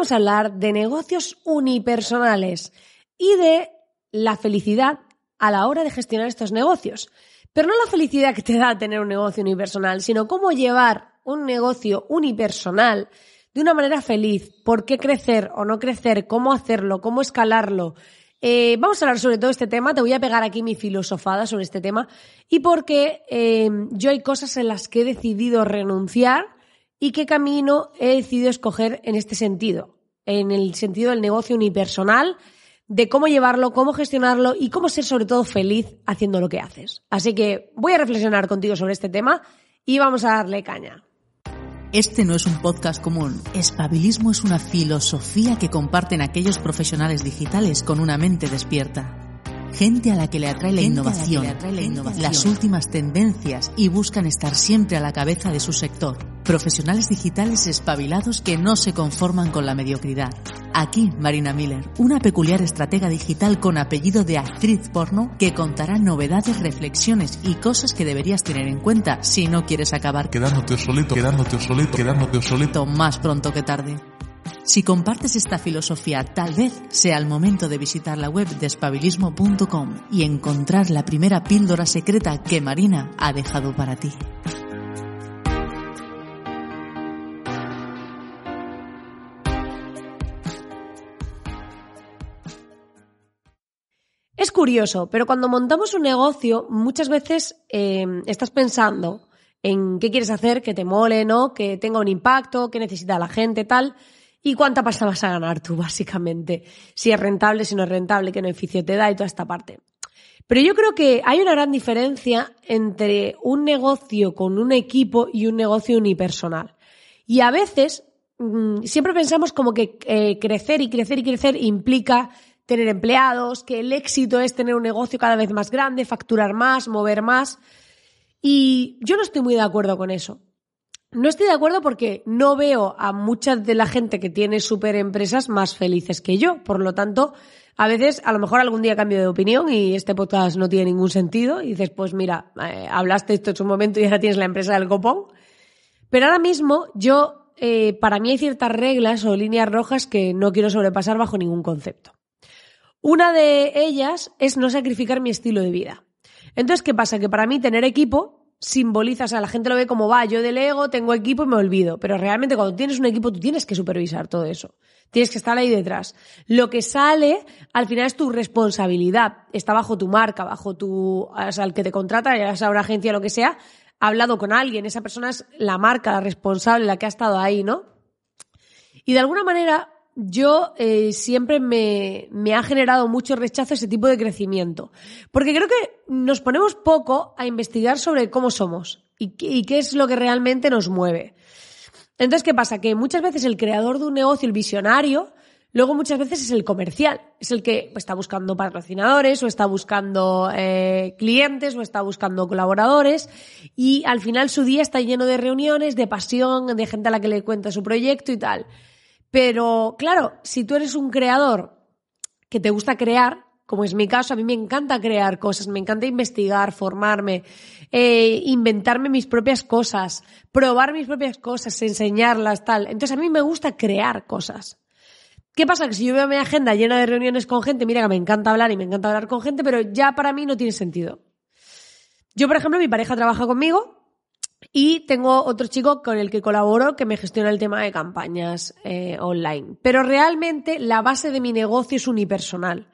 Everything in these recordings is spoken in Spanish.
vamos a hablar de negocios unipersonales y de la felicidad a la hora de gestionar estos negocios. Pero no la felicidad que te da tener un negocio unipersonal, sino cómo llevar un negocio unipersonal de una manera feliz, por qué crecer o no crecer, cómo hacerlo, cómo escalarlo. Eh, vamos a hablar sobre todo este tema, te voy a pegar aquí mi filosofada sobre este tema y porque eh, yo hay cosas en las que he decidido renunciar y qué camino he decidido escoger en este sentido, en el sentido del negocio unipersonal, de cómo llevarlo, cómo gestionarlo y cómo ser sobre todo feliz haciendo lo que haces. Así que voy a reflexionar contigo sobre este tema y vamos a darle caña. Este no es un podcast común. Espabilismo es una filosofía que comparten aquellos profesionales digitales con una mente despierta. Gente a la que le atrae la, innovación, las últimas tendencias y buscan estar siempre a la cabeza de su sector. Profesionales digitales espabilados que no se conforman con la mediocridad. Aquí Marina Miller, una peculiar estratega digital con apellido de actriz porno que contará novedades, reflexiones y cosas que deberías tener en cuenta si no quieres acabar quedándote obsoleto, quedándote obsoleto, quedándote obsoleto más pronto que tarde. Si compartes esta filosofía, tal vez sea el momento de visitar la web de espabilismo.com y encontrar la primera píldora secreta que Marina ha dejado para ti. Es curioso, pero cuando montamos un negocio, muchas veces eh, estás pensando en qué quieres hacer, que te mole, ¿no? Que tenga un impacto, qué necesita la gente, tal. Y cuánta pasta vas a ganar tú, básicamente. Si es rentable, si no es rentable, qué beneficio te da y toda esta parte. Pero yo creo que hay una gran diferencia entre un negocio con un equipo y un negocio unipersonal. Y a veces mm, siempre pensamos como que eh, crecer y crecer y crecer implica tener empleados, que el éxito es tener un negocio cada vez más grande, facturar más, mover más. Y yo no estoy muy de acuerdo con eso. No estoy de acuerdo porque no veo a mucha de la gente que tiene super empresas más felices que yo. Por lo tanto, a veces, a lo mejor algún día cambio de opinión y este podcast no tiene ningún sentido y dices, pues mira, eh, hablaste esto en su momento y ahora tienes la empresa del copón. Pero ahora mismo yo, eh, para mí hay ciertas reglas o líneas rojas que no quiero sobrepasar bajo ningún concepto. Una de ellas es no sacrificar mi estilo de vida. Entonces, ¿qué pasa? Que para mí tener equipo simboliza, o sea, la gente lo ve como va, yo delego, tengo equipo y me olvido. Pero realmente cuando tienes un equipo tú tienes que supervisar todo eso. Tienes que estar ahí detrás. Lo que sale al final es tu responsabilidad. Está bajo tu marca, bajo tu, o sea, el que te contrata, ya sea una agencia lo que sea, ha hablado con alguien. Esa persona es la marca, la responsable, la que ha estado ahí, ¿no? Y de alguna manera yo eh, siempre me, me, ha generado mucho rechazo ese tipo de crecimiento. Porque creo que nos ponemos poco a investigar sobre cómo somos y, qué es lo que realmente nos mueve. Entonces, ¿qué pasa? Que muchas veces el creador de un negocio, el visionario, luego muchas veces es el comercial. Es el que está buscando patrocinadores o está buscando eh, clientes o está buscando colaboradores y al final su día está lleno de reuniones, de pasión, de gente a la que le cuenta su proyecto y tal. Pero claro, si tú eres un creador que te gusta crear, como es mi caso, a mí me encanta crear cosas, me encanta investigar, formarme, eh, inventarme mis propias cosas, probar mis propias cosas, enseñarlas, tal. Entonces a mí me gusta crear cosas. ¿Qué pasa? Que si yo veo mi agenda llena de reuniones con gente, mira que me encanta hablar y me encanta hablar con gente, pero ya para mí no tiene sentido. Yo, por ejemplo, mi pareja trabaja conmigo y tengo otro chico con el que colaboro que me gestiona el tema de campañas eh, online. Pero realmente la base de mi negocio es unipersonal.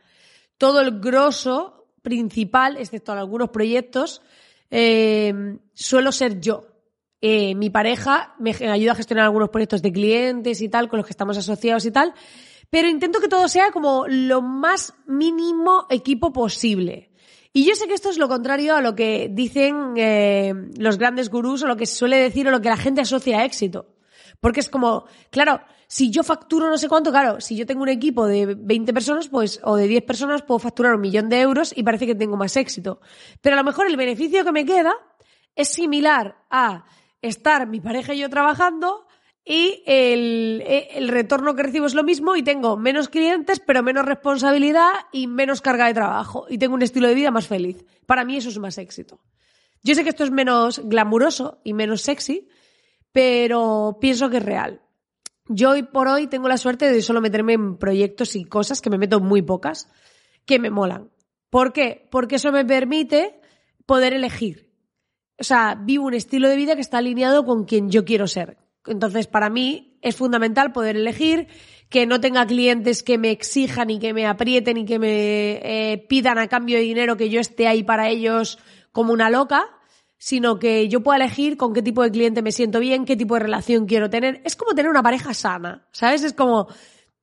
Todo el grosso principal, excepto en algunos proyectos, eh, suelo ser yo. Eh, mi pareja me ayuda a gestionar algunos proyectos de clientes y tal, con los que estamos asociados y tal, pero intento que todo sea como lo más mínimo equipo posible. Y yo sé que esto es lo contrario a lo que dicen eh, los grandes gurús o lo que se suele decir o lo que la gente asocia a éxito. Porque es como, claro, si yo facturo no sé cuánto, claro, si yo tengo un equipo de 20 personas, pues, o de 10 personas, puedo facturar un millón de euros y parece que tengo más éxito. Pero a lo mejor el beneficio que me queda es similar a estar mi pareja y yo trabajando y el, el, retorno que recibo es lo mismo y tengo menos clientes, pero menos responsabilidad y menos carga de trabajo y tengo un estilo de vida más feliz. Para mí eso es más éxito. Yo sé que esto es menos glamuroso y menos sexy, pero pienso que es real. yo hoy por hoy tengo la suerte de solo meterme en proyectos y cosas que me meto muy pocas, que me molan. ¿Por qué? Porque eso me permite poder elegir. O sea, vivo un estilo de vida que está alineado con quien yo quiero ser. Entonces, para mí es fundamental poder elegir que no tenga clientes que me exijan y que me aprieten y que me eh, pidan a cambio de dinero que yo esté ahí para ellos como una loca, sino que yo pueda elegir con qué tipo de cliente me siento bien, qué tipo de relación quiero tener. Es como tener una pareja sana, ¿sabes? Es como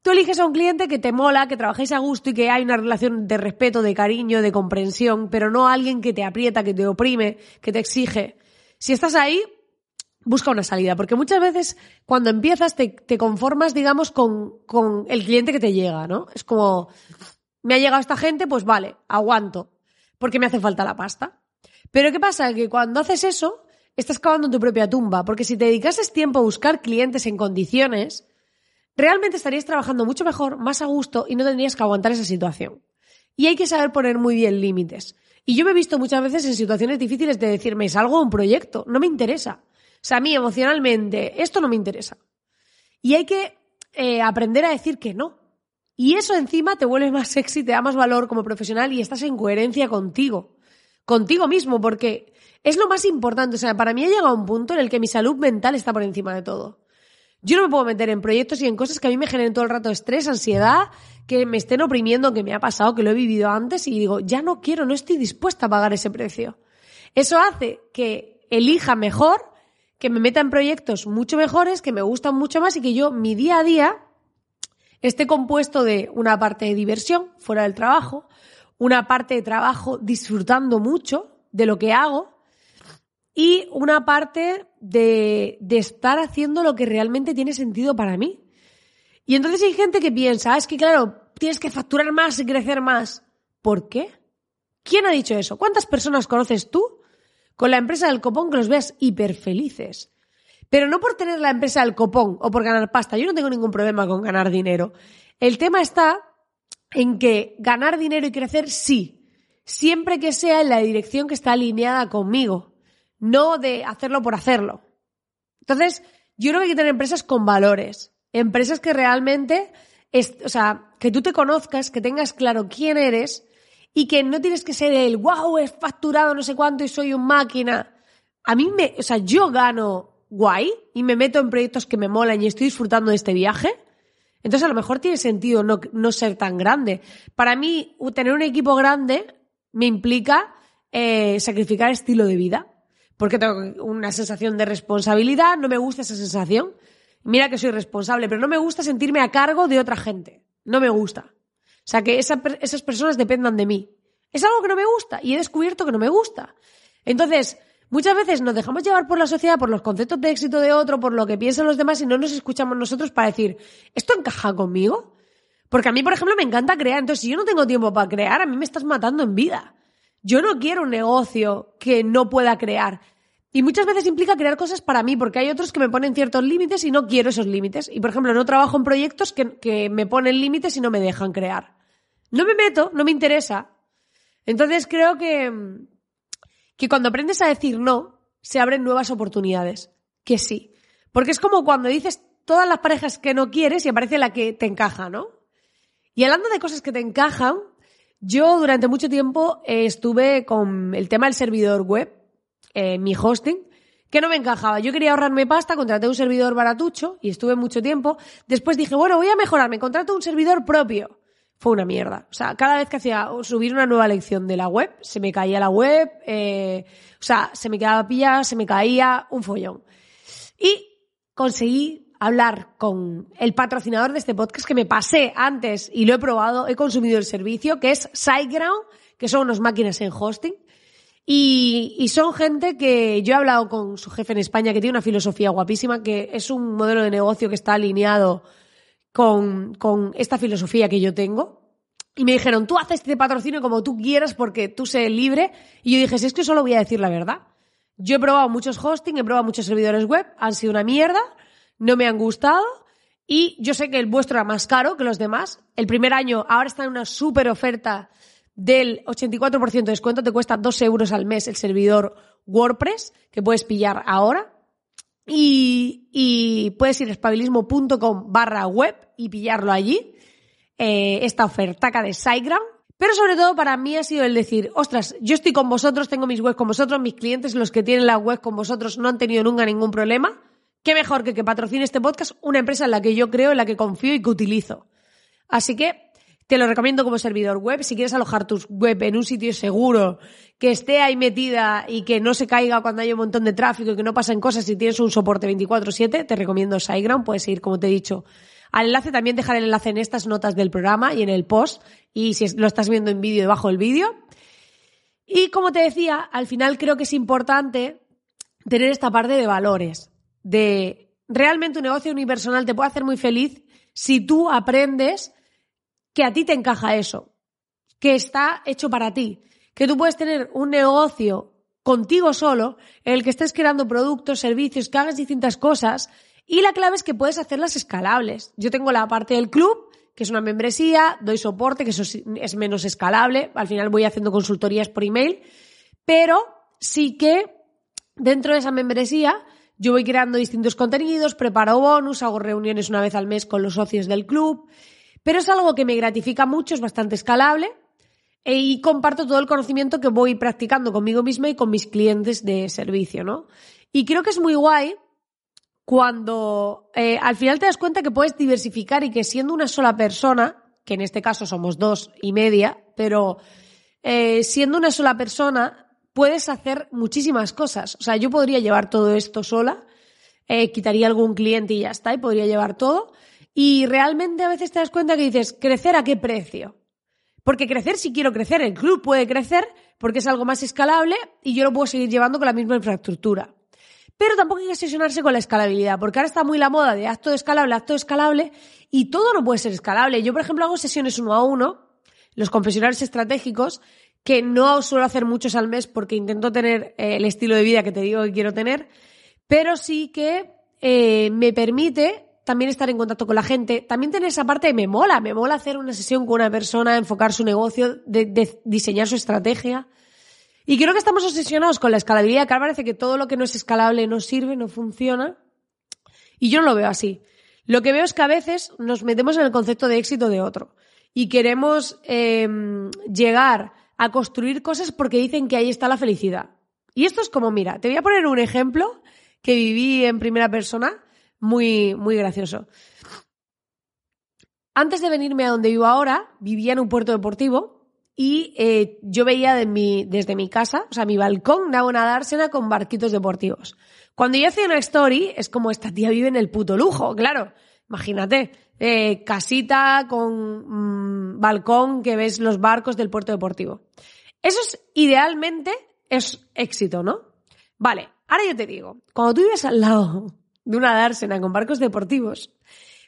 tú eliges a un cliente que te mola, que trabajéis a gusto y que hay una relación de respeto, de cariño, de comprensión, pero no alguien que te aprieta, que te oprime, que te exige. Si estás ahí, busca una salida, porque muchas veces cuando empiezas te, conformas, digamos, con, con el cliente que te llega, ¿no? Es como, me ha llegado esta gente, pues vale, aguanto, porque me hace falta la pasta. Pero ¿qué pasa? Que cuando haces eso, estás cavando tu propia tumba, porque si te dedicases tiempo a buscar clientes en condiciones, realmente estarías trabajando mucho mejor, más a gusto y no tendrías que aguantar esa situación. Y hay que saber poner muy bien límites. Y yo me he visto muchas veces en situaciones difíciles de decirme, salgo a un proyecto, no me interesa. Sea, a mí emocionalmente, esto no me interesa. Y hay que eh, aprender a decir que no. Y eso encima te vuelve más sexy, te da más valor como profesional y estás en coherencia contigo contigo mismo, porque es lo más importante. O sea, para mí ha llegado un punto en el que mi salud mental está por encima de todo. Yo no me puedo meter en proyectos y en cosas que a mí me generen todo el rato estrés, ansiedad, que me estén oprimiendo, que me ha pasado, que lo he vivido antes y digo, ya no quiero, no estoy dispuesta a pagar ese precio. Eso hace que elija mejor, que me meta en proyectos mucho mejores, que me gustan mucho más y que yo, mi día a día, esté compuesto de una parte de diversión fuera del trabajo, una parte de trabajo disfrutando mucho de lo que hago y una parte de, de estar haciendo lo que realmente tiene sentido para mí. Y entonces hay gente que piensa, ah, es que claro, tienes que facturar más y crecer más. ¿Por qué? ¿Quién ha dicho eso? ¿Cuántas personas conoces tú con la empresa del copón que los veas hiper felices? Pero no por tener la empresa del copón o por ganar pasta. Yo no tengo ningún problema con ganar dinero. El tema está en que ganar dinero y crecer sí, siempre que sea en la dirección que está alineada conmigo, no de hacerlo por hacerlo. Entonces, yo creo que hay que tener empresas con valores, empresas que realmente, o sea, que tú te conozcas, que tengas claro quién eres y que no tienes que ser el, wow, he facturado no sé cuánto y soy un máquina. A mí me, o sea, yo gano guay y me meto en proyectos que me molan y estoy disfrutando de este viaje entonces a lo mejor tiene sentido no, no ser tan grande. Para mí, tener un equipo grande me implica eh, sacrificar estilo de vida. Porque tengo una sensación de responsabilidad, no me gusta esa sensación. Mira que soy responsable, pero no me gusta sentirme a cargo de otra gente. No me gusta. O sea, que esas personas dependan de mí. Es algo que no me gusta y he descubierto que no me gusta. Entonces, Muchas veces nos dejamos llevar por la sociedad, por los conceptos de éxito de otro, por lo que piensan los demás y no nos escuchamos nosotros para decir, ¿esto encaja conmigo? Porque a mí, por ejemplo, me encanta crear. Entonces, si yo no tengo tiempo para crear, a mí me estás matando en vida. Yo no quiero un negocio que no pueda crear. Y muchas veces implica crear cosas para mí, porque hay otros que me ponen ciertos límites y no quiero esos límites. Y, por ejemplo, no trabajo en proyectos que, que me ponen límites y no me dejan crear. No me meto, no me interesa. Entonces creo que, que cuando aprendes a decir no, se abren nuevas oportunidades. Que sí. Porque es como cuando dices todas las parejas que no quieres y aparece la que te encaja, ¿no? Y hablando de cosas que te encajan, yo durante mucho tiempo eh, estuve con el tema del servidor web, eh, mi hosting, que no me encajaba. Yo quería ahorrarme pasta, contraté un servidor baratucho y estuve mucho tiempo. Después dije, bueno, voy a mejorarme, contrato un servidor propio fue una mierda. O sea, cada vez que hacía subir una nueva lección de la web, se me caía la web, eh, o sea, se me quedaba pillada, se me caía, un follón. Y conseguí hablar con el patrocinador de este podcast que me pasé antes y lo he probado, he consumido el servicio, que es SiteGround, que son unas máquinas en hosting. Y, son gente que yo he hablado con su jefe en España que tiene una filosofía guapísima, que es un modelo de negocio que está alineado con, con esta filosofía que yo tengo. Y me dijeron, tú haces este patrocinio como tú quieras porque tú sé libre. Y yo dije, si es que solo voy a decir la verdad. Yo he probado muchos hosting, he probado muchos servidores web, han sido una mierda, no me han gustado. Y yo sé que el vuestro era más caro que los demás. El primer año, ahora está en una súper oferta del 84% de descuento, te cuesta 2 euros al mes el servidor WordPress, que puedes pillar ahora. Y, y puedes ir a espabilismo.com barra web y pillarlo allí, eh, esta ofertaca de SiteGround. Pero sobre todo para mí ha sido el decir, ostras, yo estoy con vosotros, tengo mis webs con vosotros, mis clientes, los que tienen la web con vosotros no han tenido nunca ningún problema. Qué mejor que que patrocine este podcast una empresa en la que yo creo, en la que confío y que utilizo. Así que te lo recomiendo como servidor web. Si quieres alojar tus web en un sitio seguro, que esté ahí metida y que no se caiga cuando hay un montón de tráfico y que no pasen cosas si tienes un soporte 24/7, te recomiendo SiteGround. Puedes ir, como te he dicho, al enlace. También dejar el enlace en estas notas del programa y en el post. Y si lo estás viendo en vídeo, debajo del vídeo. Y como te decía, al final creo que es importante tener esta parte de valores. De realmente un negocio unipersonal te puede hacer muy feliz si tú aprendes que a ti te encaja eso, que está hecho para ti, que tú puedes tener un negocio contigo solo en el que estés creando productos, servicios, que hagas distintas cosas y la clave es que puedes hacerlas escalables. Yo tengo la parte del club, que es una membresía, doy soporte, que eso es menos escalable, al final voy haciendo consultorías por email, pero sí que dentro de esa membresía yo voy creando distintos contenidos, preparo bonus, hago reuniones una vez al mes con los socios del club pero es algo que me gratifica mucho, es bastante escalable e, y comparto todo el conocimiento que voy practicando conmigo misma y con mis clientes de servicio, ¿no? Y creo que es muy guay cuando eh, al final te das cuenta que puedes diversificar y que siendo una sola persona, que en este caso somos dos y media, pero eh, siendo una sola persona puedes hacer muchísimas cosas. O sea, yo podría llevar todo esto sola, eh, quitaría algún cliente y ya está, y podría llevar todo. Y realmente a veces te das cuenta que dices, ¿crecer a qué precio? Porque crecer si quiero crecer, el club puede crecer porque es algo más escalable y yo lo puedo seguir llevando con la misma infraestructura. Pero tampoco hay que sesionarse con la escalabilidad, porque ahora está muy la moda de acto escalable, acto escalable, y todo no puede ser escalable. Yo, por ejemplo, hago sesiones uno a uno, los confesionales estratégicos, que no suelo hacer muchos al mes porque intento tener eh, el estilo de vida que te digo que quiero tener, pero sí que eh, me permite también estar en contacto con la gente, también tener esa parte de me mola, me mola hacer una sesión con una persona, enfocar su negocio, de, diseñar su estrategia. Y creo que estamos obsesionados con la escalabilidad, que parece que todo lo que no es escalable no sirve, no funciona. Y yo no lo veo así. Lo que veo es que a veces nos metemos en el concepto de éxito de otro y queremos em, llegar a construir cosas porque dicen que ahí está la felicidad. Y esto es como, mira, te voy a poner un ejemplo que viví en primera persona muy, muy gracioso. Antes de venirme a donde vivo ahora, vivía en un puerto deportivo y eh, yo veía de mi, desde mi casa, o sea, mi balcón, daba una dársena con barquitos deportivos. Cuando yo hacía una story, es como esta tía vive en el puto lujo, claro. Imagínate, eh, casita con mm, balcón que ves los barcos del puerto deportivo. Eso es idealmente es éxito, ¿no? Vale, ahora yo te digo, cuando tú vives al lado de una dársena con barcos deportivos.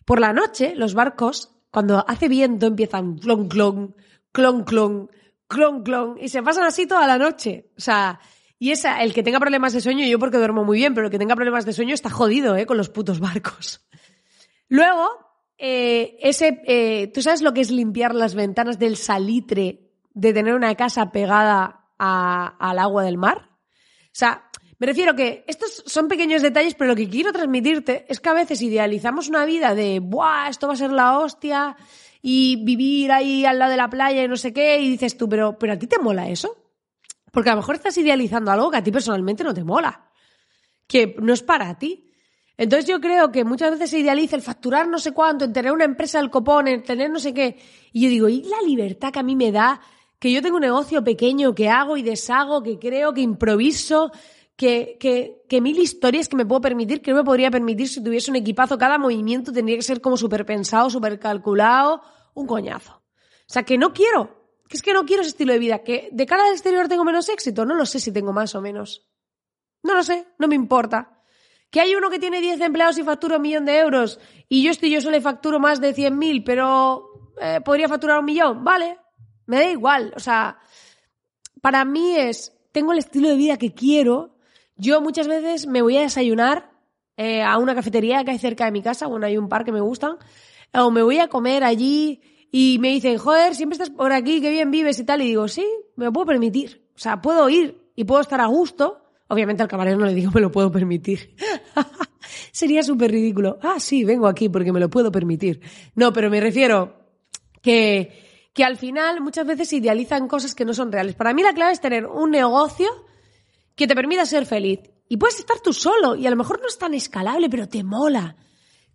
Por la noche, los barcos, cuando hace viento, empiezan clon, clon, clon, clon, clon, clon, y se pasan así toda la noche. O sea, y esa, el que tenga problemas de sueño, yo porque duermo muy bien, pero el que tenga problemas de sueño está jodido, ¿eh? Con los putos barcos. Luego, eh, ese, eh, ¿tú sabes lo que es limpiar las ventanas del salitre de tener una casa pegada al agua del mar? O sea, me refiero que estos son pequeños detalles, pero lo que quiero transmitirte es que a veces idealizamos una vida de, ¡buah! Esto va a ser la hostia y vivir ahí al lado de la playa y no sé qué, y dices tú, pero, pero ¿a ti te mola eso? Porque a lo mejor estás idealizando algo que a ti personalmente no te mola, que no es para ti. Entonces yo creo que muchas veces se idealiza el facturar no sé cuánto, en tener una empresa del copón, en tener no sé qué. Y yo digo, ¿y la libertad que a mí me da? Que yo tengo un negocio pequeño que hago y deshago, que creo, que improviso, que, que, mil historias que me puedo permitir, que no me podría permitir si tuviese un equipazo. Cada movimiento tendría que ser como súper pensado, súper calculado, un coñazo. O sea, que no quiero, que es que no quiero ese estilo de vida, que de cara al exterior tengo menos éxito, no lo sé si tengo más o menos. No lo sé, no me importa. Que hay uno que tiene 10 empleados y factura un millón de euros y yo estoy yo solo y facturo más de 100.000, pero eh, podría facturar un millón, vale, me da igual. O sea, para mí es, tengo el estilo de vida que quiero yo muchas veces me voy a desayunar eh, a una cafetería que hay cerca de mi casa, bueno, hay un par que me gustan, o me voy a comer allí y me dicen, joder, siempre estás por aquí, qué bien vives y tal, y digo, sí, me lo puedo permitir. O sea, puedo ir y puedo estar a gusto. Obviamente al camarero no le digo, me lo puedo permitir. Sería súper ridículo. Ah, sí, vengo aquí porque me lo puedo permitir. No, pero me refiero que, que al final muchas veces idealizan cosas que no son reales. Para mí la clave es tener un negocio que te permita ser feliz. Y puedes estar tú solo y a lo mejor no es tan escalable, pero te mola,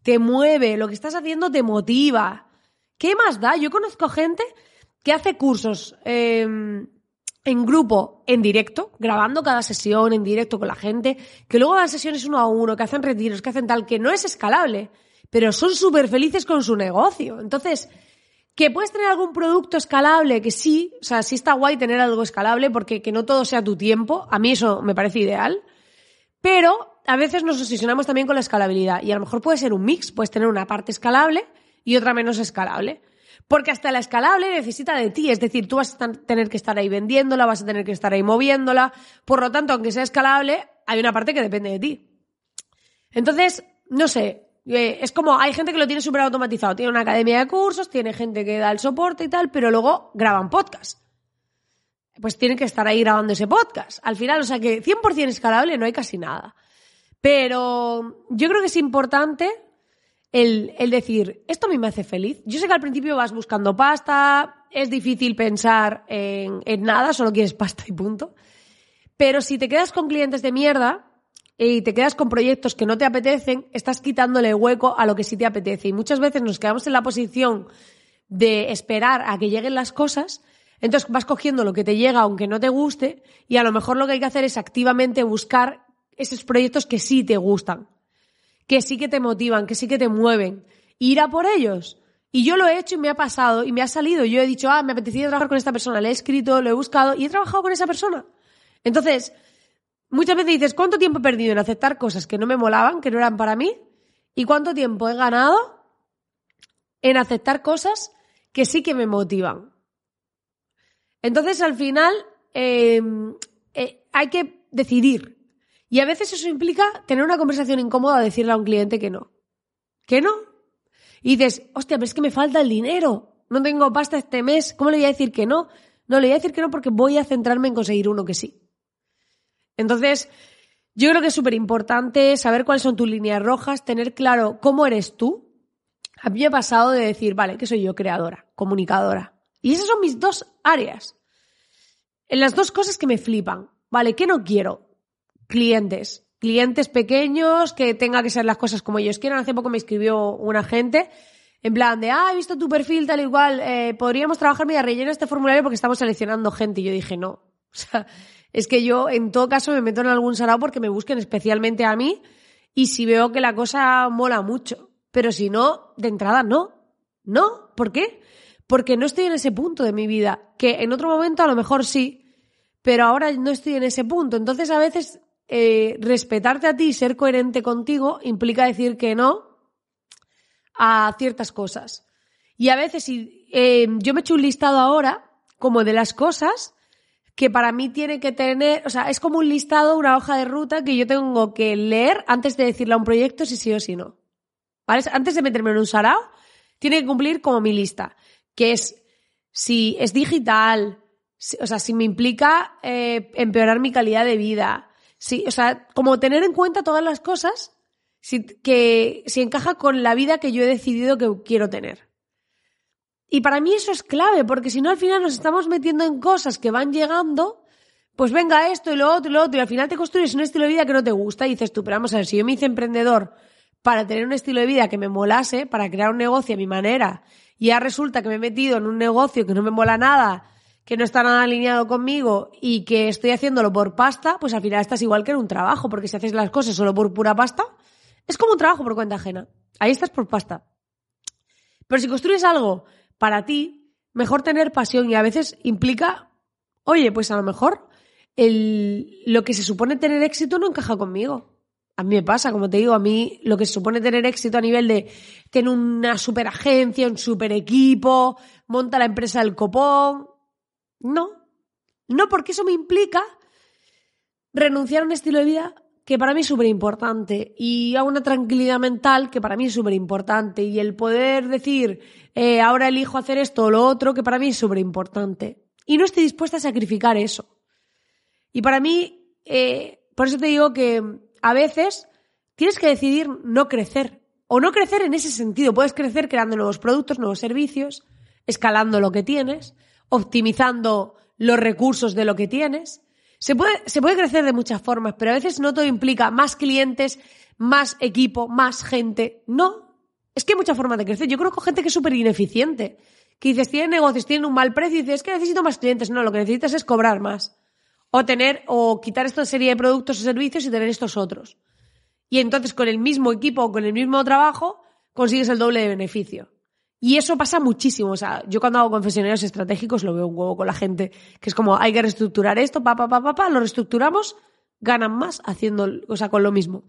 te mueve, lo que estás haciendo te motiva. ¿Qué más da? Yo conozco gente que hace cursos eh, en grupo, en directo, grabando cada sesión en directo con la gente, que luego dan sesiones uno a uno, que hacen retiros, que hacen tal, que no es escalable, pero son súper felices con su negocio. Entonces, que puedes tener algún producto escalable, que sí, o sea, sí está guay tener algo escalable porque que no todo sea tu tiempo, a mí eso me parece ideal, pero a veces nos obsesionamos también con la escalabilidad y a lo mejor puede ser un mix, puedes tener una parte escalable y otra menos escalable. Porque hasta la escalable necesita de ti, es decir, tú vas a tener que estar ahí vendiéndola, vas a tener que estar ahí moviéndola, por lo tanto, aunque sea escalable, hay una parte que depende de ti. Entonces, no sé, eh, es como hay gente que lo tiene súper automatizado, tiene una academia de cursos, tiene gente que da el soporte y tal, pero luego graban podcast. Pues tienen que estar ahí grabando ese podcast. Al final, o sea que 100% escalable no hay casi nada. Pero yo creo que es importante el, el, decir, esto a mí me hace feliz. Yo sé que al principio vas buscando pasta, es difícil pensar en, en nada, solo quieres pasta y punto. Pero si te quedas con clientes de mierda y te quedas con proyectos que no te apetecen, estás quitándole hueco a lo que sí te apetece. Y muchas veces nos quedamos en la posición de esperar a que lleguen las cosas. Entonces vas cogiendo lo que te llega aunque no te guste y a lo mejor lo que hay que hacer es activamente buscar esos proyectos que sí te gustan que sí que te motivan, que sí que te mueven. Ir a por ellos. Y yo lo he hecho y me ha pasado y me ha salido. Yo he dicho, ah, me apetecía trabajar con esta persona, le he escrito, lo he buscado y he trabajado con esa persona. Entonces, muchas veces dices, ¿cuánto tiempo he perdido en aceptar cosas que no me molaban, que no eran para mí? ¿Y cuánto tiempo he ganado en aceptar cosas que sí que me motivan? Entonces, al final, eh, eh, hay que decidir y a veces eso implica tener una conversación incómoda, decirle a un cliente que no. ¿Que no? Y dices, hostia, pero es que me falta el dinero. No tengo pasta este mes. ¿Cómo le voy a decir que no? No, le voy a decir que no porque voy a centrarme en conseguir uno que sí. Entonces, yo creo que es súper importante saber cuáles son tus líneas rojas, tener claro cómo eres tú. A mí me ha pasado de decir, vale, que soy yo creadora, comunicadora. Y esas son mis dos áreas. En las dos cosas que me flipan. Vale, ¿qué no quiero? clientes. Clientes pequeños que tenga que ser las cosas como ellos quieran. Hace poco me escribió una gente en plan de, ah, he visto tu perfil tal igual, eh, podríamos trabajar, mira, rellena este formulario porque estamos seleccionando gente. Y yo dije, no. O sea, es que yo en todo caso me meto en algún sarao porque me busquen especialmente a mí y si veo que la cosa mola mucho. Pero si no, de entrada no. No. ¿Por qué? Porque no estoy en ese punto de mi vida. Que en otro momento a lo mejor sí, pero ahora no estoy en ese punto. Entonces a veces eh, respetarte a ti y ser coherente contigo implica decir que no a ciertas cosas. Y a veces, si, eh, yo me he hecho un listado ahora como de las cosas que para mí tiene que tener, o sea, es como un listado, una hoja de ruta que yo tengo que leer antes de decirle a un proyecto si sí o si no. ¿Vale? Antes de meterme en un sarao, tiene que cumplir como mi lista, que es si es digital, o sea, si me implica eh, empeorar mi calidad de vida, Sí, o sea, como tener en cuenta todas las cosas si, que si encaja con la vida que yo he decidido que quiero tener. Y para mí eso es clave, porque si no al final nos estamos metiendo en cosas que van llegando, pues venga esto y lo otro y lo otro, y al final te construyes un estilo de vida que no te gusta y dices tú, pero vamos a ver, si yo me hice emprendedor para tener un estilo de vida que me molase, para crear un negocio a mi manera, y ya resulta que me he metido en un negocio que no me mola nada, que no está nada alineado conmigo y que estoy haciéndolo por pasta, pues al final estás igual que en un trabajo, porque si haces las cosas solo por pura pasta, es como un trabajo por cuenta ajena. Ahí estás por pasta. Pero si construyes algo para ti, mejor tener pasión y a veces implica, oye, pues a lo mejor el, lo que se supone tener éxito no encaja conmigo. A mí me pasa, como te digo, a mí lo que se supone tener éxito a nivel de tener una super agencia, un super equipo, monta la empresa del copón, no, no porque eso me implica renunciar a un estilo de vida que para mí es súper importante y a una tranquilidad mental que para mí es súper importante y el poder decir eh, ahora elijo hacer esto o lo otro que para mí es súper importante y no estoy dispuesta a sacrificar eso. Y para mí, eh, por eso te digo que a veces tienes que decidir no crecer. O no crecer en ese sentido. Puedes crecer creando nuevos productos, nuevos servicios, escalando lo que tienes, optimizando los recursos de lo que tienes. Se puede, se puede crecer de muchas formas, pero a veces no todo implica más clientes, más equipo, más gente. No. Es que hay muchas formas de crecer. Yo conozco gente que es súper ineficiente. Que dices, tienen negocios, tienen un mal precio y dices, es que necesito más clientes. No, lo que necesitas es cobrar más. O tener, o quitar esta serie de productos o servicios y tener estos otros. Y entonces con el mismo equipo o con el mismo trabajo consigues el doble de beneficio. Y eso pasa muchísimo. O sea, yo cuando hago confesionarios estratégicos lo veo un huevo con la gente, que es como, hay que reestructurar esto, pa, pa, pa, pa, pa, lo reestructuramos, ganan más haciendo, o sea, con lo mismo.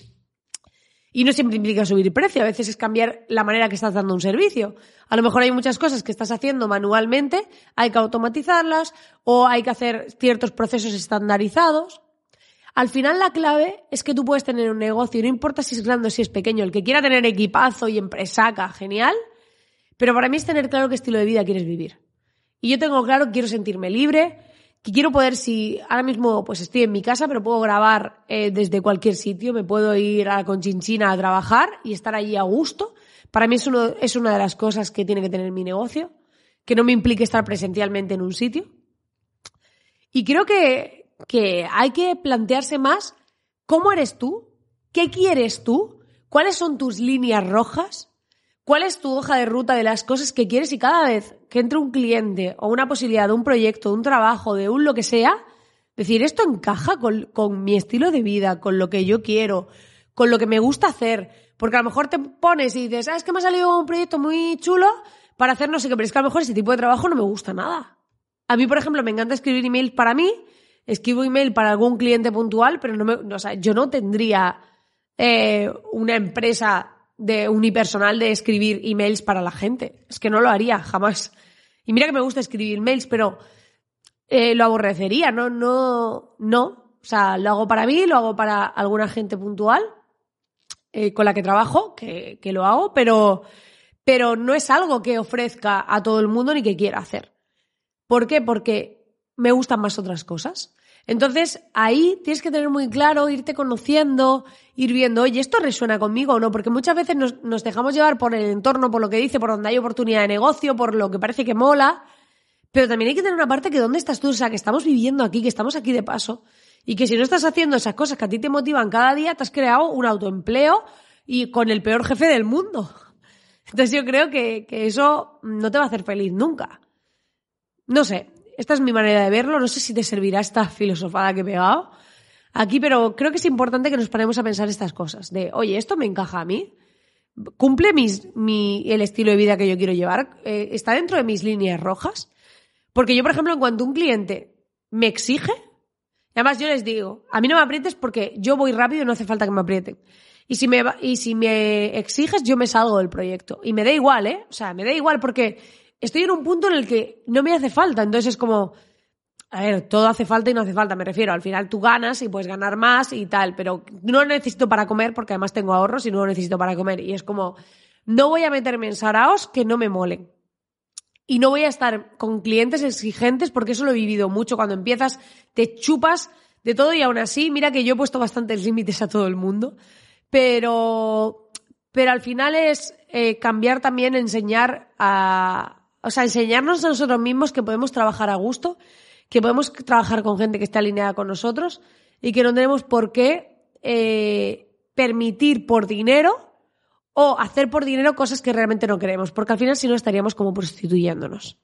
Y no siempre implica subir precio, a veces es cambiar la manera que estás dando un servicio. A lo mejor hay muchas cosas que estás haciendo manualmente, hay que automatizarlas o hay que hacer ciertos procesos estandarizados. Al final la clave es que tú puedes tener un negocio, no importa si es grande o si es pequeño, el que quiera tener equipazo y empresaca, genial, pero para mí es tener claro qué estilo de vida quieres vivir. Y yo tengo claro que quiero sentirme libre, que quiero poder, si ahora mismo pues estoy en mi casa, pero puedo grabar eh, desde cualquier sitio, me puedo ir a Conchinchina a trabajar y estar allí a gusto. Para mí es, uno, es una de las cosas que tiene que tener mi negocio, que no me implique estar presencialmente en un sitio. Y creo que, que hay que plantearse más cómo eres tú, qué quieres tú, cuáles son tus líneas rojas ¿Cuál es tu hoja de ruta de las cosas que quieres y cada vez que entre un cliente o una posibilidad de un proyecto, de un trabajo, de un lo que sea, decir, esto encaja con, con mi estilo de vida, con lo que yo quiero, con lo que me gusta hacer? Porque a lo mejor te pones y dices, ah, es que me ha salido un proyecto muy chulo para hacer no sé qué, pero es que a lo mejor ese tipo de trabajo no me gusta nada. A mí, por ejemplo, me encanta escribir emails para mí, escribo email para algún cliente puntual, pero no me, o sea, yo no tendría eh, una empresa de unipersonal de escribir emails para la gente. Es que no lo haría jamás. Y mira que me gusta escribir mails, pero eh, lo aborrecería, no, no, no. O sea, lo hago para mí, lo hago para alguna gente puntual eh, con la que trabajo, que, que lo hago, pero, pero no es algo que ofrezca a todo el mundo ni que quiera hacer. ¿Por qué? Porque me gustan más otras cosas. Entonces, ahí tienes que tener muy claro, irte conociendo, ir viendo, oye, ¿esto resuena conmigo o no? Porque muchas veces nos, dejamos llevar por el entorno, por lo que dice, por donde hay oportunidad de negocio, por lo que parece que mola. Pero también hay que tener una parte que dónde estás tú, o sea, que estamos viviendo aquí, que estamos aquí de paso. Y que si no estás haciendo esas cosas que a ti te motivan cada día, te has creado un autoempleo y con el peor jefe del mundo. Entonces yo creo que, que eso no te va a hacer feliz nunca. No sé, esta es mi manera de verlo. No sé si te servirá esta filosofada que he pegado aquí, pero creo que es importante que nos paremos a pensar estas cosas. De, oye, ¿esto me encaja a mí? ¿Cumple mi, el estilo de vida que yo quiero llevar? Eh, ¿Está dentro de mis líneas rojas? Porque yo, por ejemplo, en cuanto un cliente me exige, además yo les digo, a mí no me aprietes porque yo voy rápido y no hace falta que me aprieten. Y si me, y si me exiges, yo me salgo del proyecto. Y me da igual, ¿eh? O sea, me da igual porque estoy en un punto en el que no me hace falta. Entonces es como, a ver, todo hace falta y no hace falta, me refiero. Al final tú ganas y puedes ganar más y tal, pero no lo necesito para comer porque además tengo ahorros y no lo necesito para comer. Y es como, no voy a meterme en saraos que no me molen. Y no voy a estar con clientes exigentes porque eso lo he vivido mucho. Cuando empiezas, te chupas de todo y aún así, mira que yo he puesto bastantes límites a todo el mundo. Pero, pero al final es eh, cambiar también, enseñar a, o sea, enseñarnos a nosotros mismos que podemos trabajar a gusto, que podemos trabajar con gente que está alineada con nosotros y que no tenemos por qué eh, permitir por dinero o hacer por dinero cosas que realmente no queremos, porque al final si no estaríamos como prostituyéndonos.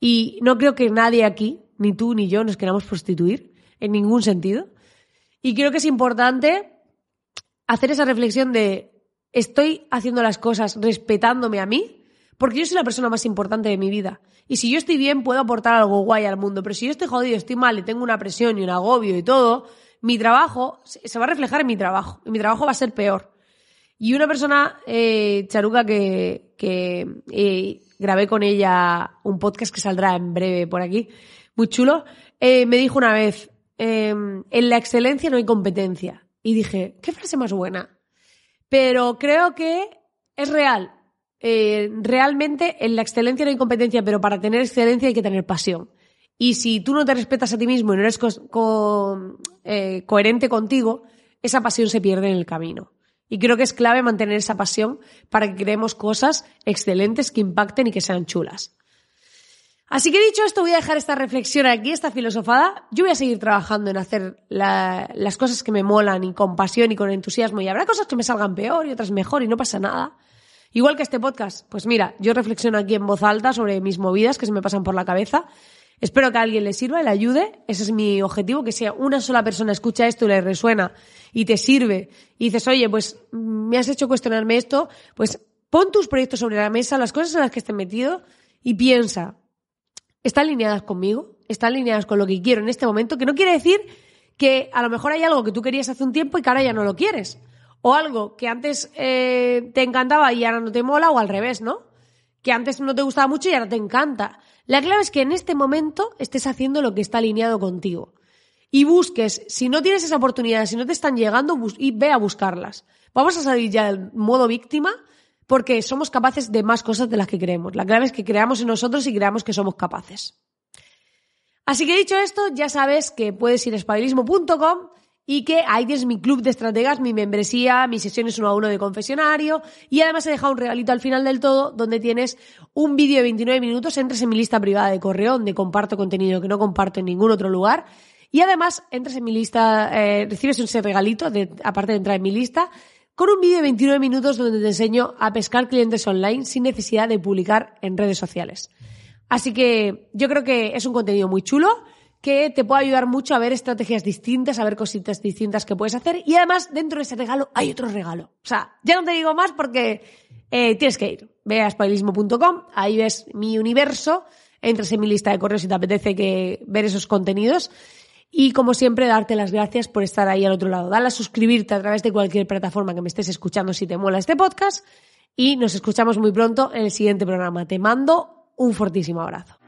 Y no creo que nadie aquí, ni tú ni yo, nos queramos prostituir en ningún sentido. Y creo que es importante hacer esa reflexión de estoy haciendo las cosas respetándome a mí porque yo soy la persona más importante de mi vida. Y si yo estoy bien, puedo aportar algo guay al mundo. Pero si yo estoy jodido, estoy mal y tengo una presión y un agobio y todo, mi trabajo se va a reflejar en mi trabajo. Y mi trabajo va a ser peor. Y una persona, eh, Charuca, que, eh, grabé con ella un podcast que saldrá en breve por aquí, muy chulo, eh, me dijo una vez, em, en la excelencia no hay competencia. Y dije, qué frase más buena. Pero creo que es real. Eh, realmente en la excelencia no hay competencia, pero para tener excelencia hay que tener pasión. Y si tú no te respetas a ti mismo y no eres eh, coherente contigo, esa pasión se pierde en el camino. Y creo que es clave mantener esa pasión para que creemos cosas excelentes que impacten y que sean chulas. Así que dicho esto, voy a dejar esta reflexión aquí, esta filosofada. Yo voy a seguir trabajando en hacer las cosas que me molan y con pasión y con entusiasmo. Y habrá cosas que me salgan peor y otras mejor y no pasa nada. Igual que este podcast. Pues mira, yo reflexiono aquí en voz alta sobre mis movidas que se me pasan por la cabeza. Espero que a alguien le sirva y le ayude. Ese es mi objetivo, que sea una sola persona escucha esto y le resuena y te sirve. Y dices, oye, pues me has hecho cuestionarme esto. Pues pon tus proyectos sobre la mesa, las cosas en las que esté metido y piensa, están alineadas conmigo, están alineadas con lo que quiero en este momento, que no quiere decir que a lo mejor hay algo que tú querías hace un tiempo y que ahora ya no lo quieres. O algo que antes eh, te encantaba y ahora no te mola, o al revés, ¿no? Que antes no te gustaba mucho y ahora te encanta. La clave es que en este momento estés haciendo lo que está alineado contigo. Y busques, si no tienes esa oportunidad, si no te están llegando, y ve a buscarlas. Vamos a salir ya del modo víctima porque somos capaces de más cosas de las que creemos. La clave es que creamos en nosotros y creamos que somos capaces. Así que dicho esto, ya sabes que puedes ir a espabilismo.com y que ahí tienes mi club de estrategas, mi membresía, mis sesiones uno a uno de confesionario y además he dejado un regalito al final del todo donde tienes un vídeo de 29 minutos, entres en mi lista privada de correo donde comparto contenido que no comparto en ningún otro lugar y además entres en mi lista, eh, recibes ese regalito aparte de entrar en mi lista con un vídeo de 29 minutos donde te enseño a pescar clientes online sin necesidad de publicar en redes sociales. Así que yo creo que es un contenido muy chulo que te puede ayudar mucho a ver estrategias distintas, a ver cositas distintas que puedes hacer y además dentro de ese regalo hay otro regalo. O sea, ya no te digo más porque eh, tienes que ir. Ve a spoilismo.com, ahí ves mi universo, entras en mi lista de correos si te apetece que ver esos contenidos y como siempre, darte las gracias por estar ahí al otro lado. Dale a suscribirte a través de cualquier plataforma que me estés escuchando si te mola este podcast. Y nos escuchamos muy pronto en el siguiente programa. Te mando un fortísimo abrazo.